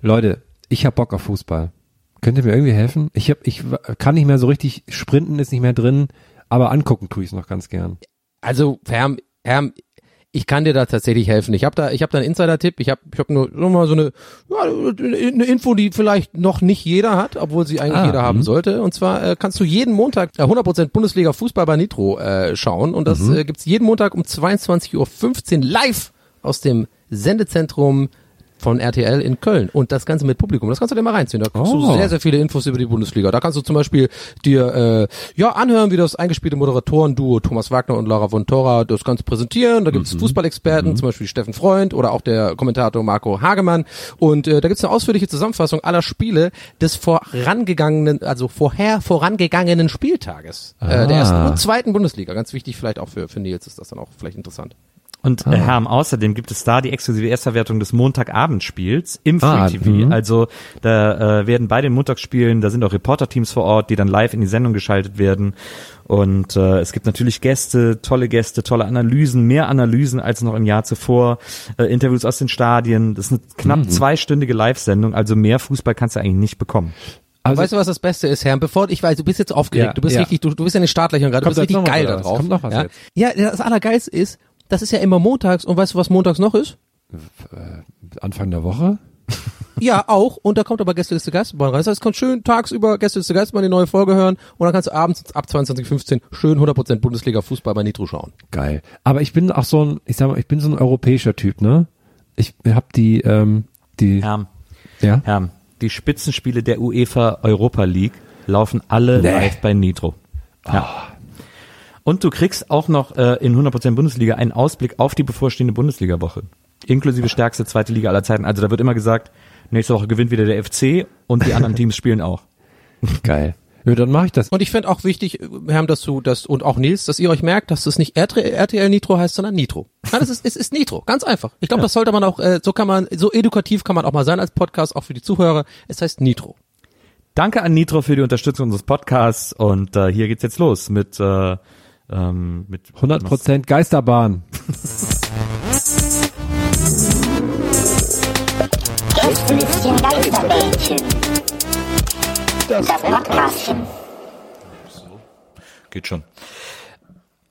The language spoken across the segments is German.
Leute, ich hab Bock auf Fußball. Könnt ihr mir irgendwie helfen? Ich hab, ich kann nicht mehr so richtig sprinten, ist nicht mehr drin, aber angucken tue ich es noch ganz gern. Also, Herm, Herm, ich kann dir da tatsächlich helfen. Ich habe da, ich habe da einen Insider-Tipp. Ich habe, ich habe nur noch mal so eine, ja, eine Info, die vielleicht noch nicht jeder hat, obwohl sie eigentlich Ah, jeder haben mhm. sollte. Und zwar äh, kannst du jeden Montag äh, 100% Bundesliga Fußball bei Nitro äh, schauen. Und das Mhm. äh, gibt's jeden Montag um 22.15 Uhr live aus dem Sendezentrum von RTL in Köln und das Ganze mit Publikum. Das kannst du dir mal reinziehen. Da kriegst Oh. du sehr, sehr viele Infos über die Bundesliga. Da kannst du zum Beispiel dir äh, ja anhören, wie das eingespielte Moderatoren-Duo Thomas Wagner und Laura von Tora das Ganze präsentieren. Da gibt es Fußballexperten, zum Beispiel Steffen Freund oder auch der Kommentator Marco Hagemann. Und äh, da gibt es eine ausführliche Zusammenfassung aller Spiele des vorangegangenen, also vorher vorangegangenen Spieltages äh, der Ah. ersten und zweiten Bundesliga. Ganz wichtig, vielleicht auch für, für Nils ist das dann auch vielleicht interessant. Und äh, Herm, außerdem gibt es da die exklusive Erstverwertung des Montagabendspiels im Free Ah, TV. mhm. Also da äh, werden bei den Montagsspielen, da sind auch Reporterteams vor Ort, die dann live in die Sendung geschaltet werden. Und äh, es gibt natürlich Gäste, tolle Gäste, tolle Analysen, mehr Analysen als noch im Jahr zuvor, äh, Interviews aus den Stadien. Das ist eine knapp Mhm. zweistündige Live-Sendung, also mehr Fußball kannst du eigentlich nicht bekommen. Also, weißt du, was das Beste ist, Herr? Bevor ich weiß, du bist jetzt aufgeregt, Ja, du bist ja. richtig, du, du bist ja in den Startlöchern gerade, du bist richtig geil da drauf. Kommt noch was ja? jetzt? ja, das Allergeilste ist, das ist ja immer montags und weißt du, was montags noch ist? Anfang der Woche? Ja, auch. Und da kommt aber Gästeliste Geisterbahn rein. Das heißt, du kannst schön tagsüber Gästeliste Geisterbahn die neue Folge hören und dann kannst du abends ab 22.15 schön 100% Bundesliga Fußball bei Nitro schauen. Geil. Aber ich bin auch so ein, ich sag mal, ich bin so ein europäischer Typ, ne? Ich hab die, ähm, die, Herm, ja? Herm, die Spitzenspiele der UEFA Europa League laufen alle Nee. live bei Nitro. Ja. Und du kriegst auch noch äh, in 100% Bundesliga einen Ausblick auf die bevorstehende Bundesliga-Woche. Inklusive stärkste zweite Liga aller Zeiten. Also da wird immer gesagt, nächste Woche gewinnt wieder der FC und die anderen Teams spielen auch. Geil. Ja, dann mache ich das. Und ich finde auch wichtig, Herr, dass du das und auch Nils, dass ihr euch merkt, dass es nicht RTL, Nitro heißt, sondern Nitro. Nein, es ist, es ist Nitro, ganz einfach. Ich glaube, das sollte man auch, äh, so kann man, so edukativ kann man auch mal sein als Podcast, auch für die Zuhörer. Es heißt Nitro. Danke an Nitro für die Unterstützung unseres Podcasts und äh, hier geht's jetzt los mit äh, ähm, mit 100% Geisterbahn. Gästelistchen Geisterbällchen. Das Podcastchen. Geht schon.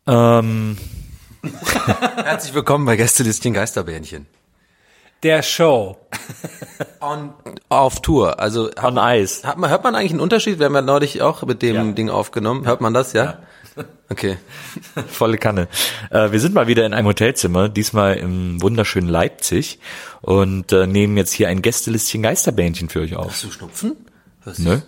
Ähm, Herzlich willkommen bei Gästelistchen Geisterbähnchen. Der Show. On, auf Tour, also hat, On Ice. Hat man, hört man eigentlich einen Unterschied? Wir haben ja neulich auch mit dem Ding aufgenommen. Hört man das, ja? Okay. Volle Kanne. Äh, wir sind mal wieder in einem Hotelzimmer, diesmal im wunderschönen Leipzig und äh, nehmen jetzt hier ein Gästelistchen Geisterbähnchen für euch auf. Hast du Schnupfen? Hörst Ne?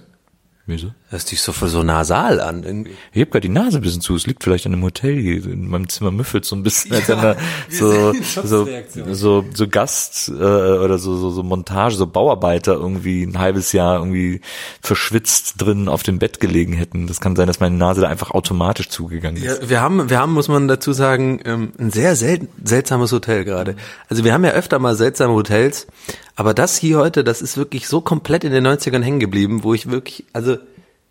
Wieso? Hörst dich so, so nasal an irgendwie. Ich habe gerade die Nase ein bisschen zu. Es liegt vielleicht an einem Hotel hier. In meinem Zimmer müffelt so ein bisschen, als wenn da so, so, so, so Gast äh, oder so, so, so Montage, so Bauarbeiter irgendwie ein halbes Jahr irgendwie verschwitzt drin auf dem Bett gelegen hätten. Das kann sein, dass meine Nase da einfach automatisch zugegangen ist. Ja, wir haben, wir haben, muss man dazu sagen, ähm, ein sehr sel seltsames Hotel gerade. Also wir haben ja öfter mal seltsame Hotels, aber das hier heute, das ist wirklich so komplett in den 90ern hängen geblieben, wo ich wirklich, also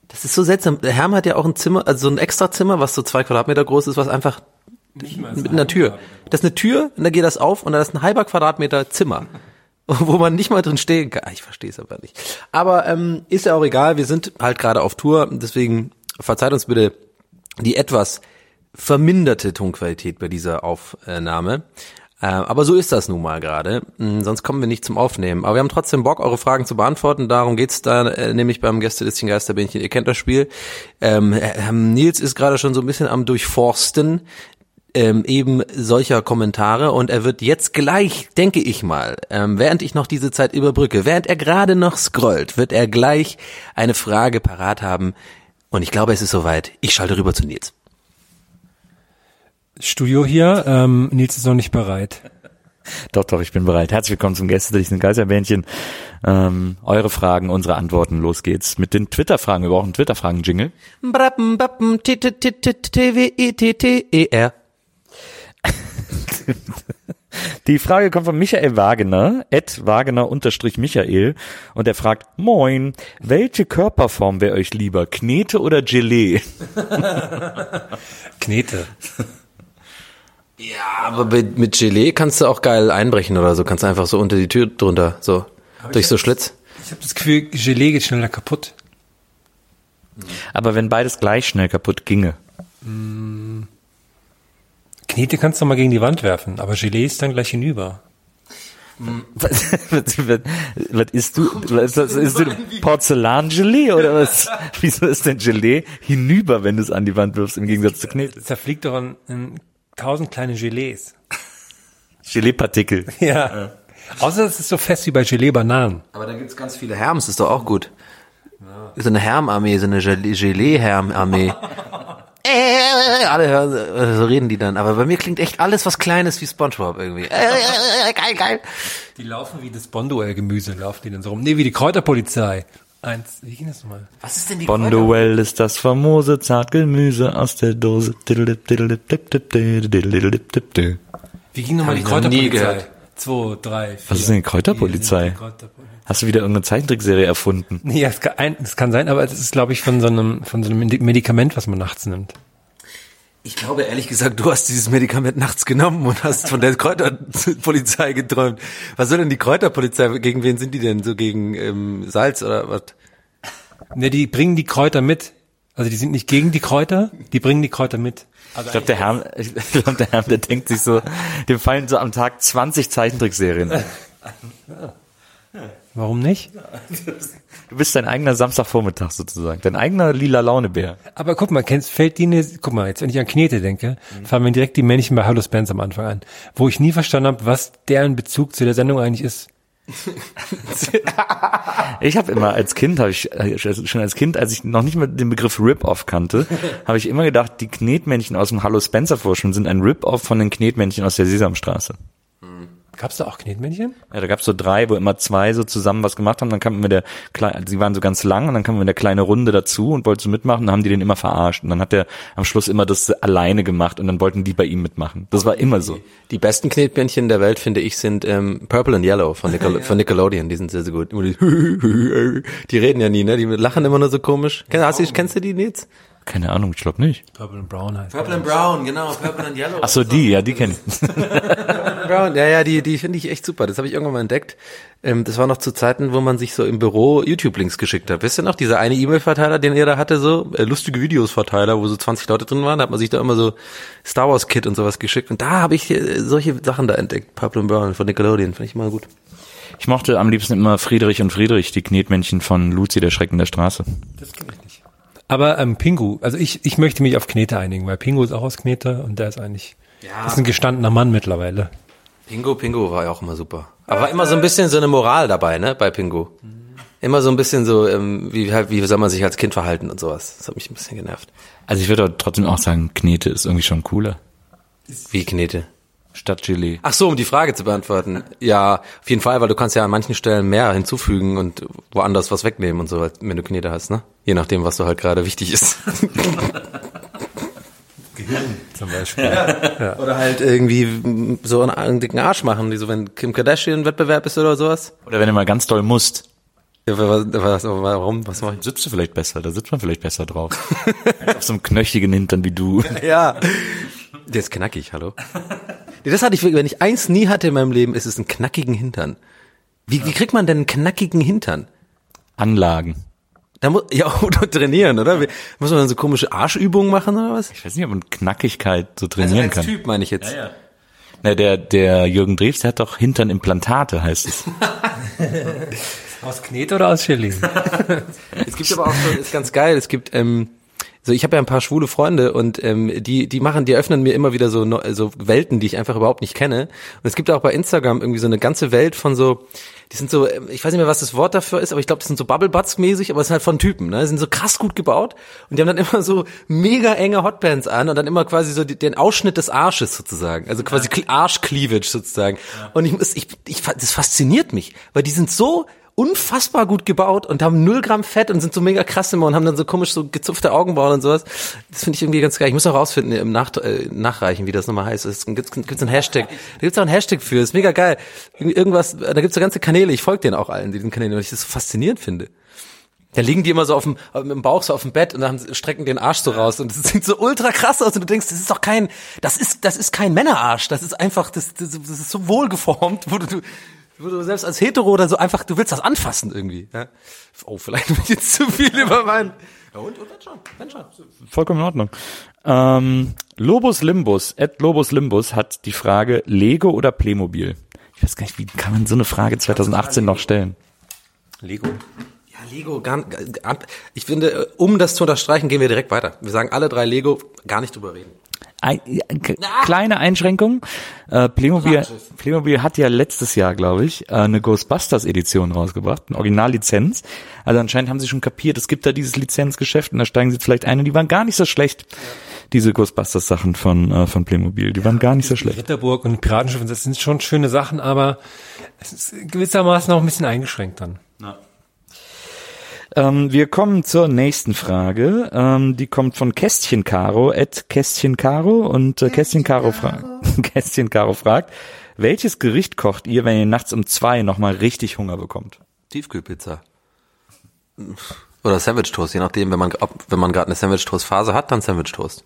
das ist so seltsam. Der Herm hat ja auch ein Zimmer, also so ein extra Zimmer, was so zwei Quadratmeter groß ist, was einfach mit einer Tür. Das ist eine Tür und da geht das auf und da ist ein halber Quadratmeter Zimmer. Wo man nicht mal drin stehen kann. Ah, Ich verstehe es aber nicht. Aber ähm, ist ja auch egal, wir sind halt gerade auf Tour, deswegen verzeiht uns bitte die etwas verminderte Tonqualität bei dieser Aufnahme. Äh, aber so ist das nun mal gerade. Mm, Sonst kommen wir nicht zum Aufnehmen. Aber wir haben trotzdem Bock, eure Fragen zu beantworten. Darum geht's da äh, nämlich beim Gästelistchen Geisterbähnchen. Ihr kennt das Spiel. Ähm, Nils ist gerade schon so ein bisschen am Durchforsten ähm, eben solcher Kommentare und er wird jetzt gleich, denke ich mal, ähm, während ich noch diese Zeit überbrücke, während er gerade noch scrollt, wird er gleich eine Frage parat haben und ich glaube, es ist soweit. Ich schalte rüber zu Nils. Studio hier, ähm, Nils ist noch nicht bereit. Doch, doch, ich bin bereit. Herzlich willkommen zum Gästelisten Geisterbähnchen. Ähm, eure Fragen, unsere Antworten. Los geht's mit den Twitter-Fragen. Wir brauchen einen Twitter-Fragen-Jingle. Die Frage kommt von Michael Wagener, Ed Wagener unterstrich Michael, und er fragt, moin, welche Körperform wäre euch lieber, Knete oder Gelee? Knete. Ja, aber mit, mit Gelee kannst du auch geil einbrechen oder so. Kannst du einfach so unter die Tür drunter, so. Durch so Schlitz. Ich habe das Gefühl, Gelee geht schneller kaputt. Aber wenn beides gleich schnell kaputt ginge. Knete kannst du mal gegen die Wand werfen, aber Gelee ist dann gleich hinüber. Was, was, was, was isst du? Was, was isst du? Porzellangelee oder was? Wieso ist denn Gelee hinüber, wenn du es an die Wand wirfst, im Gegensatz zu Knete? Das zerfliegt doch in, in tausend kleine Gelees. Gelee-Partikel. Ja. Außer es ist so fest wie bei Gelee-Bananen. Aber da gibt's ganz viele Herms, ist doch auch gut. So eine Hermarmee, so eine Gelee- Gelee-Hermarmee. Äh, Alle hören, äh, so reden die dann. Aber bei mir klingt echt alles was Kleines wie Spongebob irgendwie. Äh, geil, geil. Die laufen wie das Bonduell-Gemüse, laufen die dann so rum. Nee, wie die Kräuterpolizei. Eins, wie ging das nochmal? Was ist denn die Bonduell ist das famose Zartgemüse aus der Dose. Wie ging nochmal die Kräuterpolizei? Zwei, drei, vier. Was ist denn die Kräuterpolizei? Hast du wieder irgendeine Zeichentrickserie erfunden? Nee, es kann, ein, es kann sein, aber es ist, glaube ich, von so einem, von so einem Medikament, was man nachts nimmt. Ich glaube ehrlich gesagt, du hast dieses Medikament nachts genommen und hast von der Kräuterpolizei geträumt. Was soll denn die Kräuterpolizei? Gegen wen sind die denn? So gegen ähm, Salz oder was? Ne, die bringen die Kräuter mit. Also die sind nicht gegen die Kräuter, die bringen die Kräuter mit. Ich glaube, der Herr, ich glaube, der Herr, der denkt sich so, dem fallen so am Tag 20 Zeichentrickserien. Warum nicht? Du bist dein eigener Samstagvormittag sozusagen, dein eigener lila Launebär. Aber guck mal, kennst, fällt die eine, guck mal, jetzt wenn ich an Knete denke, fallen mir direkt die Männchen bei Hallo Spence am Anfang an, wo ich nie verstanden habe, was deren Bezug zu der Sendung eigentlich ist. Ich habe immer als Kind, habe ich äh, schon als Kind, als ich noch nicht mal den Begriff Rip-Off kannte, habe ich immer gedacht, die Knetmännchen aus dem Hallo Spencer Vorschuln sind ein Rip-Off von den Knetmännchen aus der Sesamstraße. Gab's da auch Knetmännchen? Ja, da gab's so drei, wo immer zwei so zusammen was gemacht haben. Dann kam immer der kleine, sie waren so ganz lang und dann kam immer der kleine Runde dazu und wollte so mitmachen. Dann haben die den immer verarscht und dann hat der am Schluss immer das alleine gemacht und dann wollten die bei ihm mitmachen. Das war immer so. Die besten Knetbändchen der Welt, finde ich, sind ähm, Purple and Yellow von, Nickel von Nickelodeon. Die sind sehr, sehr gut. Die reden ja nie, ne? Die lachen immer nur so komisch. Kennst, hast du, kennst du die Nils? Keine Ahnung, ich glaube nicht. Purple and Brown heißt. Purple and Brown, genau. Purple and Yellow. Ach so, die, ja, die kenne ich. Brown, ja, ja, die, die finde ich echt super. Das habe ich irgendwann mal entdeckt. Ähm, das war noch zu Zeiten, wo man sich so im Büro YouTube-Links geschickt hat. Wisst ihr noch, dieser eine E-Mail-Verteiler, den ihr da hatte, so äh, lustige Videos-Verteiler, wo so 20 Leute drin waren, da hat man sich da immer so Star Wars Kit und sowas geschickt. Und da habe ich äh, solche Sachen da entdeckt. Purple and Brown von Nickelodeon, finde ich mal gut. Ich mochte am liebsten immer Friedrich und Friedrich, die Knetmännchen von Luzi, der Schrecken der Straße. Das kenne ich nicht. Aber ähm, Pingu, also ich, ich möchte mich auf Knete einigen, weil Pingu ist auch aus Knete und der ist eigentlich, Ja. ist ein gestandener Mann mittlerweile. Pingo, Pingo war ja auch immer super. Aber war immer so ein bisschen so eine Moral dabei, ne, bei Pingo. Immer so ein bisschen so, ähm, wie, halt, wie soll man sich als Kind verhalten und sowas. Das hat mich ein bisschen genervt. Also ich würde trotzdem auch sagen, Knete ist irgendwie schon cooler. Wie Knete. Statt Gelee. Ach so, um die Frage zu beantworten. Ja, auf jeden Fall, weil du kannst ja an manchen Stellen mehr hinzufügen und woanders was wegnehmen und so, wenn du Knete hast, ne? Je nachdem, was so halt gerade wichtig ist. Zum Beispiel. Oder halt irgendwie so einen, einen dicken Arsch machen, wie so wenn Kim Kardashian Wettbewerb ist oder sowas. Oder wenn du mal ganz doll musst, Ja, was, was, warum? Was mach ich? sitzt du vielleicht besser, da sitzt man vielleicht besser drauf. Auf so einem knöchigen Hintern wie du. Ja. Der ist knackig, hallo. Nee, das hatte ich, wirklich- wenn ich eins nie hatte in meinem Leben, ist es einen knackigen Hintern. Wie, wie kriegt man denn einen knackigen Hintern? Anlagen. Da muss, ja, oder trainieren, oder? Wie- Muss man dann so komische Arschübungen machen oder was? Ich weiß nicht, ob man Knackigkeit so trainieren als kann. Typ meine ich jetzt. Na, der, der Jürgen Drews, der hat doch Hinternimplantate, heißt es. Aus Knet oder aus Chili? Es gibt aber auch so, ist ganz geil, es gibt, ähm, so ich habe ja ein paar schwule Freunde und ähm, die die machen, die eröffnen mir immer wieder so so Welten, die ich einfach überhaupt nicht kenne. Und es gibt auch bei Instagram irgendwie so eine ganze Welt von so, die sind so, ähm, ich weiß nicht mehr, was das Wort dafür ist, aber ich glaube, das sind so Bubble Butts mäßig, aber es sind halt von Typen, ne? Die sind so krass gut gebaut und die haben dann immer so mega enge Hotpants an und dann immer quasi so den Ausschnitt des Arsches sozusagen, also quasi Cle- Arschcleavage sozusagen. Und ich muss, ich, ich, das fasziniert mich, weil die sind so unfassbar gut gebaut und haben null Gramm Fett und sind so mega krass immer und haben dann so komisch so gezupfte Augenbrauen und sowas. Das finde ich irgendwie ganz geil. Ich muss auch rausfinden im Nach äh, Nachreichen, wie das nochmal heißt. Es gibt gibt's einen Hashtag. Da gibt's auch einen Hashtag für. Das ist mega geil. Irgend- Irgendwas, da gibt's so ganze Kanäle. Ich folge denen auch allen, diesen Kanälen, weil ich das so faszinierend finde. Da liegen die immer so auf dem, im Bauch so auf dem Bett und dann strecken den Arsch so raus und das sieht so ultra krass aus und du denkst, das ist doch kein, das ist, das ist kein Männerarsch, das ist einfach, das, das, das ist so wohlgeformt, wo du, wo du selbst als Hetero oder so einfach, du willst das anfassen irgendwie. Ja? Oh, vielleicht bin ich jetzt zu viel über meinen. Ja, und, und wenn schon, wenn schon. Vollkommen in Ordnung. Ähm, Lobus Limbus, Ed Lobus Limbus hat die Frage Lego oder Playmobil. Ich weiß gar nicht, wie kann man so eine Frage 2018 noch stellen? Lego. Ja, Lego, gar, gar, ich finde, um das zu unterstreichen, gehen wir direkt weiter. Wir sagen alle drei Lego, gar nicht drüber reden. Ein, ja, kleine Einschränkung. Äh, Playmobil, Playmobil hat ja letztes Jahr, glaube ich, äh, eine Ghostbusters-Edition rausgebracht, eine Originallizenz. Also anscheinend haben sie schon kapiert, es gibt da dieses Lizenzgeschäft und da steigen sie vielleicht ein und die waren gar nicht so schlecht. Diese Ghostbusters-Sachen von, äh, von Playmobil, die waren gar nicht so schlecht. Ritterburg und Piratenschiff, das sind schon schöne Sachen, aber es ist gewissermaßen auch ein bisschen eingeschränkt dann. Ähm, wir kommen zur nächsten Frage. Ähm, die kommt von Kästchen Caro, at Kästchen Caro und äh, Kästchen Caro fragt, Kästchen Caro fragt, welches Gericht kocht ihr, wenn ihr nachts um zwei nochmal richtig Hunger bekommt? Tiefkühlpizza. Oder Sandwich Toast, je nachdem, wenn man, ob, wenn man gerade eine Sandwich Toast Phase hat, dann Sandwich Toast.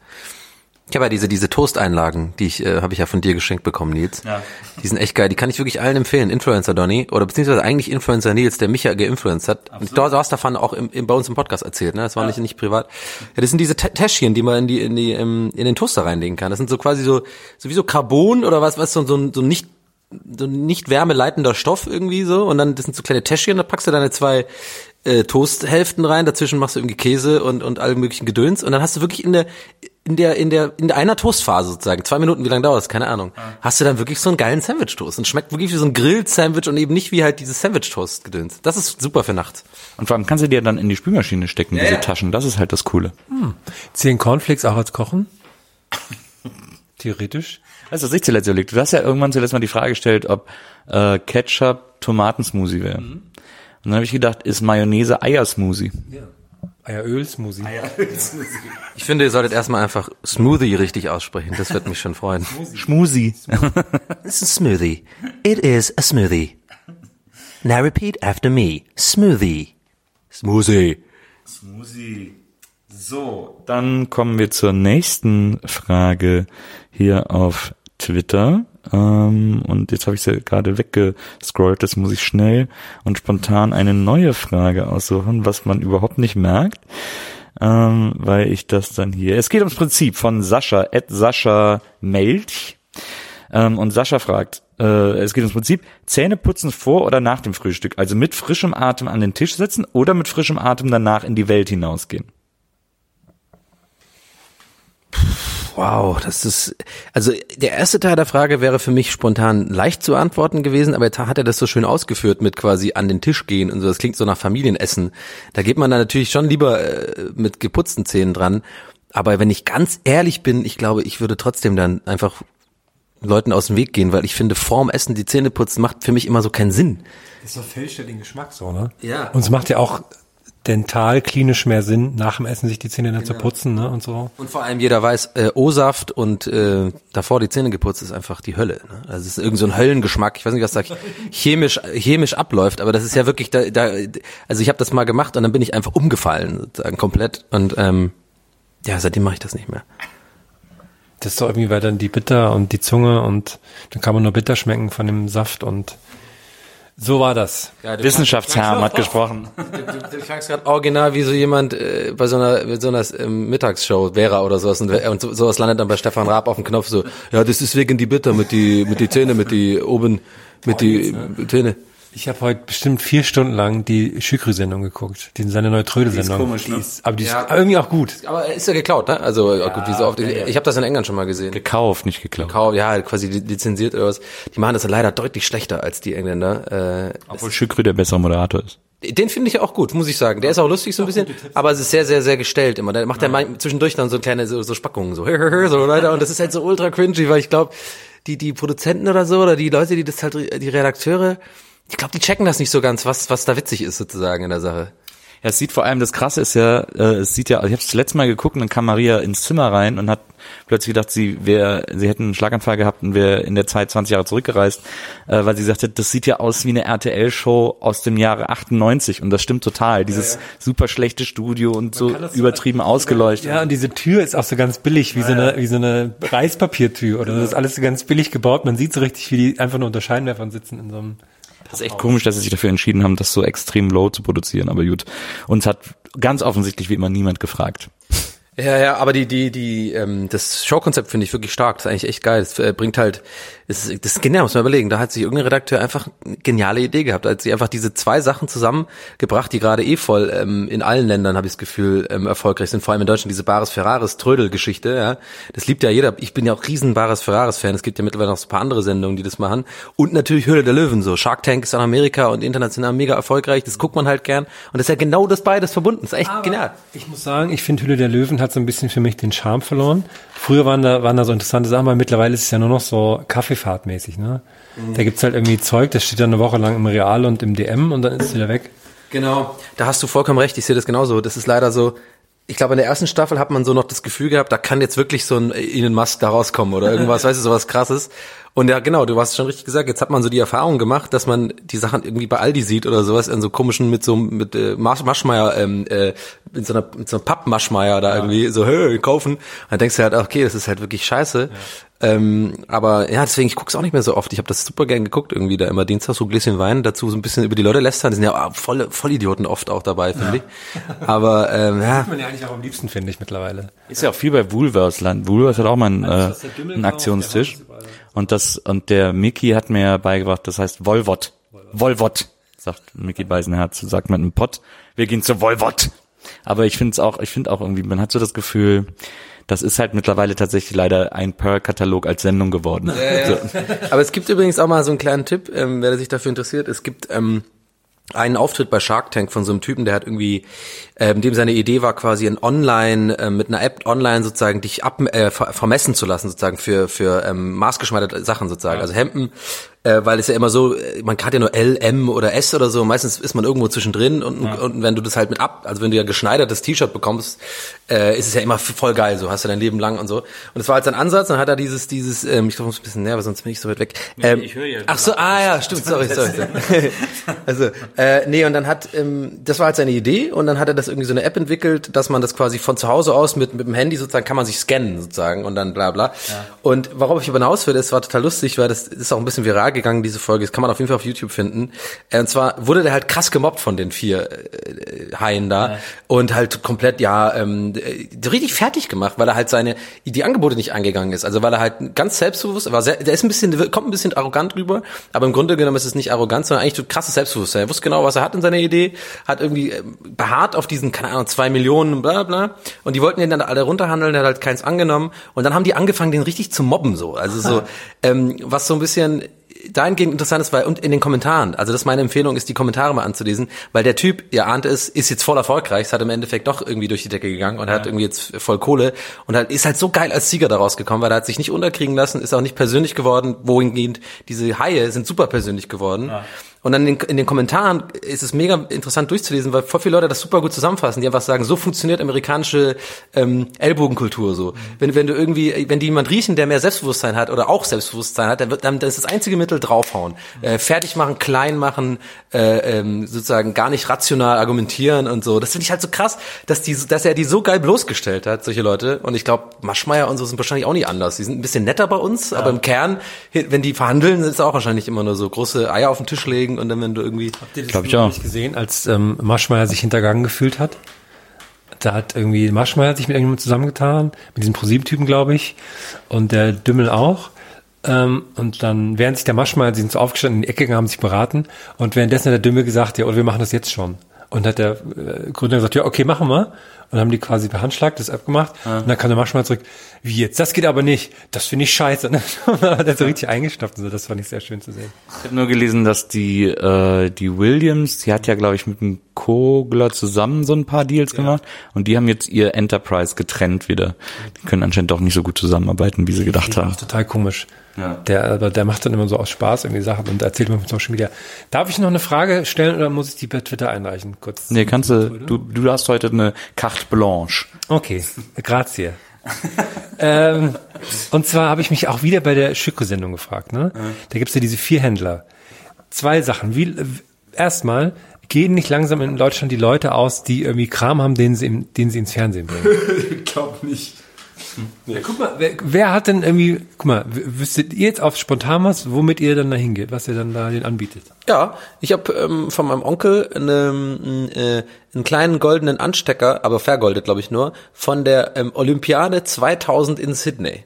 Ich habe ja diese, diese Toast-Einlagen, die ich, äh, habe ich ja von dir geschenkt bekommen, Nils. Ja. Die sind echt geil, die kann ich wirklich allen empfehlen. Influencer Donny, oder beziehungsweise eigentlich Influencer Nils, der mich ja geinfluenced hat. Und du, du hast davon auch im, im, bei uns im Podcast erzählt, ne? Das war nicht, nicht privat. Ja, das sind diese Tä- Täschchen, die man in die, in die, ähm, in den Toaster reinlegen kann. Das sind so quasi so, so wie so Carbon oder was, was so, so, ein- so nicht so nicht wärmeleitender Stoff irgendwie so und dann das sind so kleine Täschchen, da packst du deine zwei äh, Toasthälften rein, dazwischen machst du irgendwie Käse und und allem möglichen Gedöns und dann hast du wirklich in der in der in der in der einer Toastphase sozusagen zwei Minuten, wie lange dauert das? Keine Ahnung. Hast du dann wirklich so einen geilen Sandwich Toast und schmeckt wirklich wie so ein Grilled Sandwich und eben nicht wie halt dieses Sandwich Toast Gedöns. Das ist super für nachts. Und vor allem kannst du dir dann in die Spülmaschine stecken, diese Taschen. Das ist halt das Coole. Zehn Cornflakes auch als Kochen? Theoretisch. Weißt du, was ich zuletzt überlegt? Du hast ja irgendwann zuletzt mal die Frage gestellt, ob äh, Ketchup Tomatensmoothie wäre. Und dann habe ich gedacht, ist Mayonnaise Eiersmoothie? Eieröl, Smoothie. Ich finde, ihr solltet erstmal einfach Smoothie richtig aussprechen. Das wird mich schon freuen. Schmusi. It's a smoothie. It is a smoothie. Now repeat after me. Smoothie. Smoothie. So, dann kommen wir zur nächsten Frage hier auf Twitter. Ähm, und jetzt habe ich sie gerade weggescrollt. Das muss ich schnell und spontan eine neue Frage aussuchen, was man überhaupt nicht merkt. Ähm, weil ich das dann hier. Es geht ums Prinzip von Sascha, at Sascha Melch. Ähm, und Sascha fragt, äh, es geht ums Prinzip, Zähne putzen vor oder nach dem Frühstück, also mit frischem Atem an den Tisch setzen oder mit frischem Atem danach in die Welt hinausgehen. Wow, das ist, also der erste Teil der Frage wäre für mich spontan leicht zu antworten gewesen, aber jetzt hat er das so schön ausgeführt mit quasi an den Tisch gehen und so. Das klingt so nach Familienessen. Da geht man dann natürlich schon lieber äh, mit geputzten Zähnen dran. Aber wenn ich ganz ehrlich bin, ich glaube, ich würde trotzdem dann einfach Leuten aus dem Weg gehen, weil ich finde, vorm Essen die Zähne putzen macht für mich immer so keinen Sinn. Das verfälscht ja den Geschmack so, ne? Ja. Und es macht ja auch dental klinisch mehr Sinn, nach dem Essen sich die Zähne dann zu putzen, ne? Und so. Und vor allem jeder weiß, äh, O-Saft und äh, davor die Zähne geputzt ist einfach die Hölle. Ne? Also es ist irgend so ein Höllengeschmack. Ich weiß nicht, was da chemisch chemisch abläuft, aber das ist ja wirklich da, da also ich habe das mal gemacht und dann bin ich einfach umgefallen, sozusagen komplett und ähm, ja, seitdem mache ich das nicht mehr. Das ist doch irgendwie, weil dann die Bitter und die Zunge und dann kann man nur bitter schmecken von dem Saft und So war das. Ja, du Wissenschaftsherr hat gesprochen. Du, du klangst gerade original wie so jemand äh, bei so einer, bei so einer ähm, Mittagsshow, Vera oder sowas. Und, und so, sowas landet dann bei Stefan Raab auf dem Knopf so, ja, das ist wegen die Bitter mit die, mit die Zähne, mit die oben, mit die Zähne. Ich habe heute bestimmt vier Stunden lang die Schükrü-Sendung geguckt. Die, seine neue Trödel-Sendung. Die ist komisch, ne? Die ist, aber die Ja. ist irgendwie auch gut. Aber ist ja geklaut, ne? Also gut, wie so oft. Ich, ich habe das in England schon mal gesehen. Gekauft, nicht geklaut. Kau- Ja, quasi lizenziert oder was. Die machen das leider deutlich schlechter als die Engländer. Äh, Obwohl Schükrü der bessere Moderator ist. Den finde ich auch gut, muss ich sagen. Der ist auch lustig so ein bisschen, aber es ist sehr, sehr, sehr gestellt immer. Da macht er mal zwischendurch dann so kleine so, so Spackungen, so, so weiter. Und das ist halt so ultra cringy, weil ich glaube, die, die Produzenten oder so, oder die Leute, die das halt, die Redakteure, ich glaube, die checken das nicht so ganz, was, was da witzig ist sozusagen in der Sache. Ja, es sieht vor allem, das Krasse ist ja, äh, es sieht ja, ich habe das letzte Mal geguckt und dann kam Maria ins Zimmer rein und hat plötzlich gedacht, sie wäre, sie hätten einen Schlaganfall gehabt und wäre in der Zeit 20 Jahre zurückgereist, äh, weil sie sagte, das sieht ja aus wie eine RTL-Show aus dem Jahre 98 und das stimmt total. Dieses super schlechte Studio und so übertrieben ausgeleuchtet. Ja, und diese Tür ist auch so ganz billig, wie so eine, wie so eine Reispapiertür oder das ist alles so ganz billig gebaut. Man sieht so richtig, wie die einfach nur unter Scheinwerfern sitzen in so einem. Das ist echt komisch, dass sie sich dafür entschieden haben, das so extrem low zu produzieren, aber gut. Uns hat ganz offensichtlich wie immer niemand gefragt. Ja, ja, aber die, die, die, ähm, das Showkonzept finde ich wirklich stark. Das ist eigentlich echt geil. Das äh, bringt halt, das, ist- das ist genial, muss man überlegen. Da hat sich irgendein Redakteur einfach eine geniale Idee gehabt. Als sie einfach diese zwei Sachen zusammengebracht, die gerade eh voll ähm, in allen Ländern, habe ich das Gefühl, ähm, erfolgreich sind. Vor allem in Deutschland diese Bares Ferraris Trödel-Geschichte. Ja, das liebt ja jeder. Ich bin ja auch riesen Bares Ferraris-Fan. Es gibt ja mittlerweile noch so ein paar andere Sendungen, die das machen. Und natürlich Höhle der Löwen. So Shark Tank ist in Amerika und international mega erfolgreich. Das guckt man halt gern. Und das ist ja genau das beides verbunden. Das ist echt genial. Ich muss sagen, ich finde Hülle der Löwen hat so ein bisschen für mich den Charme verloren. Früher waren da, waren da so interessante Sachen, aber mittlerweile ist es ja nur noch so Kaffeefahrtmäßig, ne? Da gibt's halt irgendwie Zeug, das steht dann eine Woche lang im Real und im DM und dann ist es wieder weg. Genau. Da hast du vollkommen recht. Ich sehe das genauso. Das ist leider so. Ich glaube, in der ersten Staffel hat man so noch das Gefühl gehabt, da kann jetzt wirklich so ein Elon Musk da rauskommen oder irgendwas, weißt du, sowas krasses. Und ja, genau, du hast schon richtig gesagt, jetzt hat man so die Erfahrung gemacht, dass man die Sachen irgendwie bei Aldi sieht oder sowas in so komischen mit so mit äh, Masch Maschmeier ähm, äh, mit so einer mit so einem Pappmaschmeier da irgendwie so hey, kaufen. Und dann denkst du halt, okay, das ist halt wirklich scheiße. Ähm, aber ja, deswegen, ich guck's auch nicht mehr so oft. Ich habe das super gern geguckt, irgendwie da immer Dienstag so ein Gläschen Wein, dazu so ein bisschen über die Leute lästern. Die sind ja auch volle Vollidioten oft auch dabei, finde ich. Aber ähm, ja, man ja eigentlich auch am liebsten, finde ich mittlerweile. Ist ja auch viel bei Woolworths Land. Woolworths hat auch mal einen, äh, einen Aktionstisch. Und das, und der Mickey hat mir beigebracht, das heißt Volvot. Volvot, sagt Mickey Beisenherz, sagt man im Pott. Wir gehen zu Volvot. Aber ich finde es auch, ich finde auch irgendwie, man hat so das Gefühl, das ist halt mittlerweile tatsächlich leider ein Pearl-Katalog als Sendung geworden. So. Aber es gibt übrigens auch mal so einen kleinen Tipp, ähm, wer sich dafür interessiert. Es gibt ähm, einen Auftritt bei Shark Tank von so einem Typen, der hat irgendwie, ähm, dem seine Idee war quasi ein Online, äh, mit einer App online sozusagen dich ab, äh, ver vermessen zu lassen sozusagen für für ähm, maßgeschneiderte Sachen sozusagen. Also Hemden, äh, weil es ja immer so, äh, man hat ja nur L, M oder S oder so. Meistens ist man irgendwo zwischendrin und, und wenn du das halt mit ab, also wenn du ja geschneidertes T-Shirt bekommst, äh, ist es ja immer voll geil. So hast du dein Leben lang und so. Und das war halt sein Ansatz. Dann hat er dieses dieses, ähm, ich glaube, muss ein bisschen näher, weil sonst bin ich so weit weg. Ähm, ich höre ja- Ach so, ah ja, stimmt. Sorry, sorry. sorry. also äh, nee und dann hat ähm, das war halt seine Idee und dann hat er das irgendwie so eine App entwickelt, dass man das quasi von zu Hause aus mit mit dem Handy sozusagen kann man sich scannen sozusagen und dann bla bla. Und worauf ich aber hinaus will, das war total lustig, weil das ist auch ein bisschen viral gegangen diese Folge. Das kann man auf jeden Fall auf YouTube finden. Äh, Und zwar wurde der halt krass gemobbt von den vier äh, Haien da und halt komplett ja ähm, äh, richtig fertig gemacht, weil er halt seine die Angebote nicht angegangen ist. Also weil er halt ganz selbstbewusst, war sehr, der ist ein bisschen kommt ein bisschen arrogant rüber, aber im Grunde genommen ist es nicht arrogant, sondern eigentlich so krasses Selbstbewusstsein. Er wusste genau, was er hat in seiner Idee, hat irgendwie ähm, beharrt auf diesen keine Ahnung zwei Millionen bla bla und die wollten ihn dann alle runterhandeln, er hat halt keins angenommen und dann haben die angefangen, den richtig zu mobben so. Also so ähm, was so ein bisschen dahingehend interessant ist, weil und in den Kommentaren, also das ist meine Empfehlung, ist die Kommentare mal anzulesen, weil der Typ, ihr ahnt es, ist jetzt voll erfolgreich, es hat im Endeffekt doch irgendwie durch die Decke gegangen und hat irgendwie jetzt voll Kohle und halt ist halt so geil als Sieger daraus gekommen, weil er hat sich nicht unterkriegen lassen, ist auch nicht persönlich geworden, wohingehend diese Haie sind super persönlich geworden. Und dann in den, in den Kommentaren ist es mega interessant durchzulesen, weil voll viele Leute das super gut zusammenfassen, die einfach sagen, so funktioniert amerikanische ähm, Ellbogenkultur so. Wenn, wenn du irgendwie, wenn die jemand riechen, der mehr Selbstbewusstsein hat oder auch Selbstbewusstsein hat, dann, wird, dann das ist das einzige Mittel, draufhauen. Äh, fertig machen, klein machen, äh, ähm, sozusagen gar nicht rational argumentieren und so. Das finde ich halt so krass, dass, die, dass er die so geil bloßgestellt hat, solche Leute. Und ich glaube, Maschmeyer und so sind wahrscheinlich auch nicht anders. Die sind ein bisschen netter bei uns, aber im Kern, wenn die verhandeln, ist es auch wahrscheinlich immer nur so große Eier auf den Tisch legen und dann, wenn du irgendwie... Glaube ich auch. gesehen, als ähm, Maschmeyer sich hintergangen gefühlt hat? Da hat irgendwie Maschmeyer sich mit irgendjemandem zusammengetan, mit diesem ProSieben-Typen, glaube ich, und der Dümmel auch. Ähm, und dann, während sich der Maschmeyer, sie sind so aufgestanden, in die Ecke gegangen, haben sich beraten. Und währenddessen hat der Dümmel gesagt, ja, oder wir machen das jetzt schon. Und hat der äh, Gründer gesagt, ja, okay, machen wir. Und haben die quasi per Handschlag das abgemacht. Ja. Und dann kam der Maschmeyer zurück, wie jetzt, das geht aber nicht, das finde ich scheiße. Und dann hat er so richtig eingestopft und so, das fand ich sehr schön zu sehen. Ich habe nur gelesen, dass die, äh, die Williams, die hat ja, glaube ich, mit dem Kogler zusammen so ein paar Deals ja. gemacht und die haben jetzt ihr Enterprise getrennt wieder. Die können anscheinend doch nicht so gut zusammenarbeiten, wie sie gedacht haben. Total komisch. Ja. Der, aber der macht dann immer so aus Spaß irgendwie Sachen und erzählt mir von Social Media. Darf ich noch eine Frage stellen oder muss ich die per Twitter einreichen? Kurz. Nee, kannst du, du, du hast heute eine Carte Blanche. Okay, grazie. ähm, und zwar habe ich mich auch wieder bei der Schüko-Sendung gefragt. Ne? Mhm. Da gibt's ja diese vier Händler. Zwei Sachen. Wie, erstmal, gehen nicht langsam in Deutschland die Leute aus, die irgendwie Kram haben, den sie, im, den sie ins Fernsehen bringen? ich glaube nicht. Nee. Ja, guck mal, wer, wer, hat denn irgendwie, guck mal, wüsstet ihr jetzt auf spontan was, womit ihr dann da hingeht, was ihr dann da den anbietet? Ja, ich habe ähm, von meinem Onkel einen, äh, einen kleinen goldenen Anstecker, aber vergoldet glaube ich nur, von der ähm, Olympiade 2000 in Sydney.